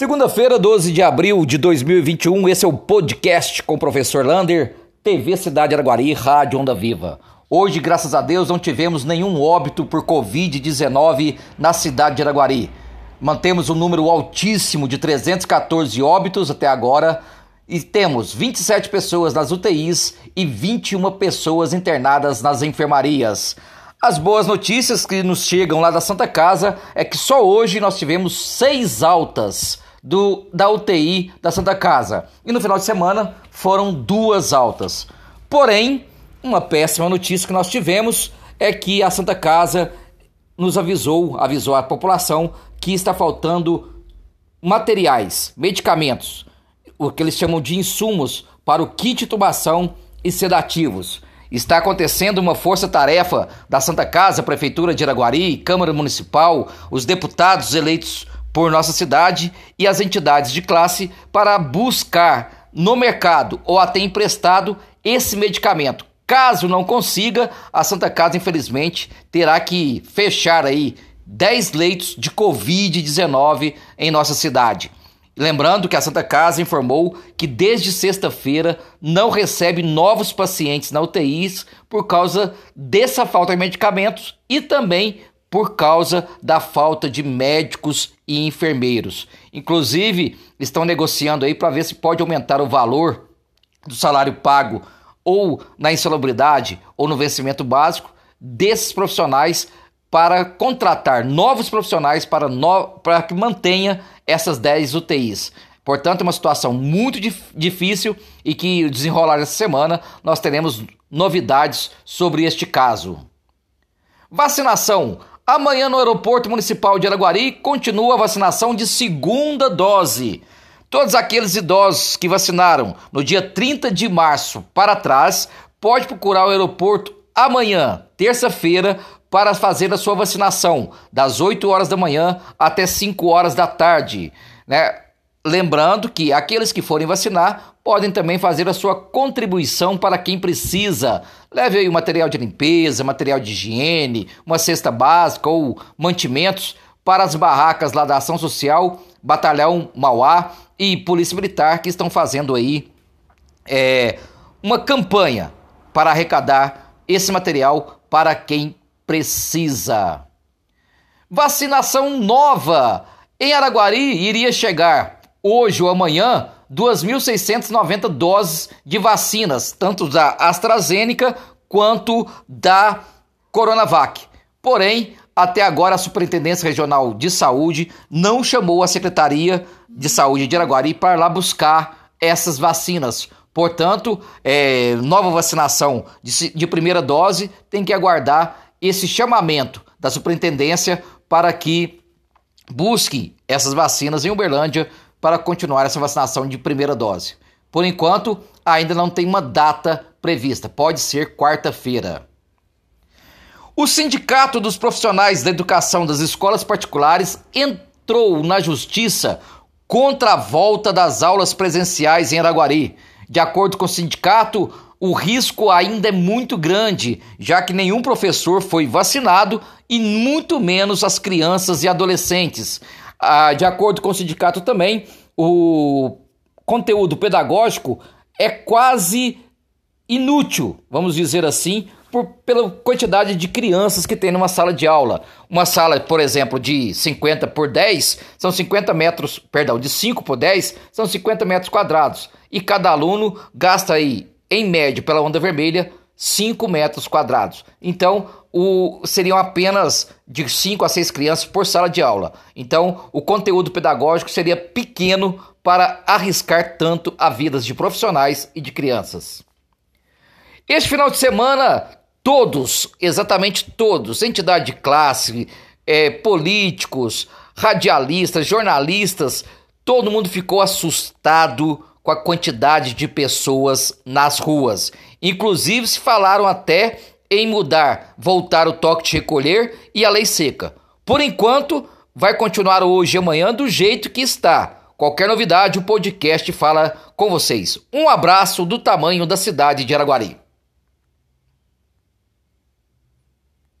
Segunda-feira, 12 de abril de 2021, esse é o podcast com o professor Lander, TV Cidade Araguari, Rádio Onda Viva. Hoje, graças a Deus, não tivemos nenhum óbito por Covid-19 na cidade de Araguari. Mantemos um número altíssimo de 314 óbitos até agora e temos 27 pessoas nas UTIs e 21 pessoas internadas nas enfermarias. As boas notícias que nos chegam lá da Santa Casa é que só hoje nós tivemos seis altas do, da UTI da Santa Casa. E no final de semana foram duas altas. Porém, uma péssima notícia que nós tivemos é que a Santa Casa nos avisou, avisou a população que está faltando materiais, medicamentos, o que eles chamam de insumos para o kit tubação e sedativos. Está acontecendo uma força-tarefa da Santa Casa, Prefeitura de Iraguari, Câmara Municipal, os deputados eleitos por nossa cidade e as entidades de classe para buscar no mercado ou até emprestado esse medicamento. Caso não consiga, a Santa Casa, infelizmente, terá que fechar aí 10 leitos de Covid-19 em nossa cidade. Lembrando que a Santa Casa informou que desde sexta-feira não recebe novos pacientes na UTIs por causa dessa falta de medicamentos e também por causa da falta de médicos e enfermeiros. Inclusive, estão negociando aí para ver se pode aumentar o valor do salário pago ou na insalubridade ou no vencimento básico desses profissionais para contratar novos profissionais para, no, para que mantenha essas 10 UTIs. Portanto, é uma situação muito dif difícil e que, desenrolar essa semana, nós teremos novidades sobre este caso. Vacinação. Amanhã no Aeroporto Municipal de Araguari continua a vacinação de segunda dose. Todos aqueles idosos que vacinaram no dia 30 de março para trás pode procurar o aeroporto amanhã, terça-feira, para fazer a sua vacinação, das 8 horas da manhã até 5 horas da tarde. Né? Lembrando que aqueles que forem vacinar podem também fazer a sua contribuição para quem precisa. Leve aí o material de limpeza, material de higiene, uma cesta básica ou mantimentos para as barracas lá da Ação Social, Batalhão Mauá e Polícia Militar que estão fazendo aí é, uma campanha para arrecadar esse material para quem precisa. Vacinação nova em Araguari iria chegar hoje ou amanhã 2.690 doses de vacinas, tanto da AstraZeneca quanto da Coronavac. Porém, até agora a Superintendência Regional de Saúde não chamou a Secretaria de Saúde de Araguari para lá buscar essas vacinas. Portanto, é, nova vacinação de, de primeira dose tem que aguardar esse chamamento da superintendência para que busque essas vacinas em Uberlândia para continuar essa vacinação de primeira dose. Por enquanto, ainda não tem uma data prevista, pode ser quarta-feira. O Sindicato dos Profissionais da Educação das Escolas Particulares entrou na justiça contra a volta das aulas presenciais em Araguari. De acordo com o sindicato, o risco ainda é muito grande, já que nenhum professor foi vacinado e muito menos as crianças e adolescentes. Ah, de acordo com o sindicato também, o conteúdo pedagógico é quase inútil, vamos dizer assim, por, pela quantidade de crianças que tem numa sala de aula. Uma sala, por exemplo, de 50 por 10 são 50 metros, perdão, de 5 por 10 são 50 metros quadrados. E cada aluno gasta aí em média, pela onda vermelha, 5 metros quadrados. Então, o, seriam apenas de 5 a 6 crianças por sala de aula. Então, o conteúdo pedagógico seria pequeno para arriscar tanto a vidas de profissionais e de crianças. Este final de semana, todos, exatamente todos, entidade de classe, é, políticos, radialistas, jornalistas, todo mundo ficou assustado com a quantidade de pessoas nas ruas. Inclusive se falaram até em mudar, voltar o toque de recolher e a lei seca. Por enquanto, vai continuar hoje e amanhã do jeito que está. Qualquer novidade, o podcast fala com vocês. Um abraço do tamanho da cidade de Araguari.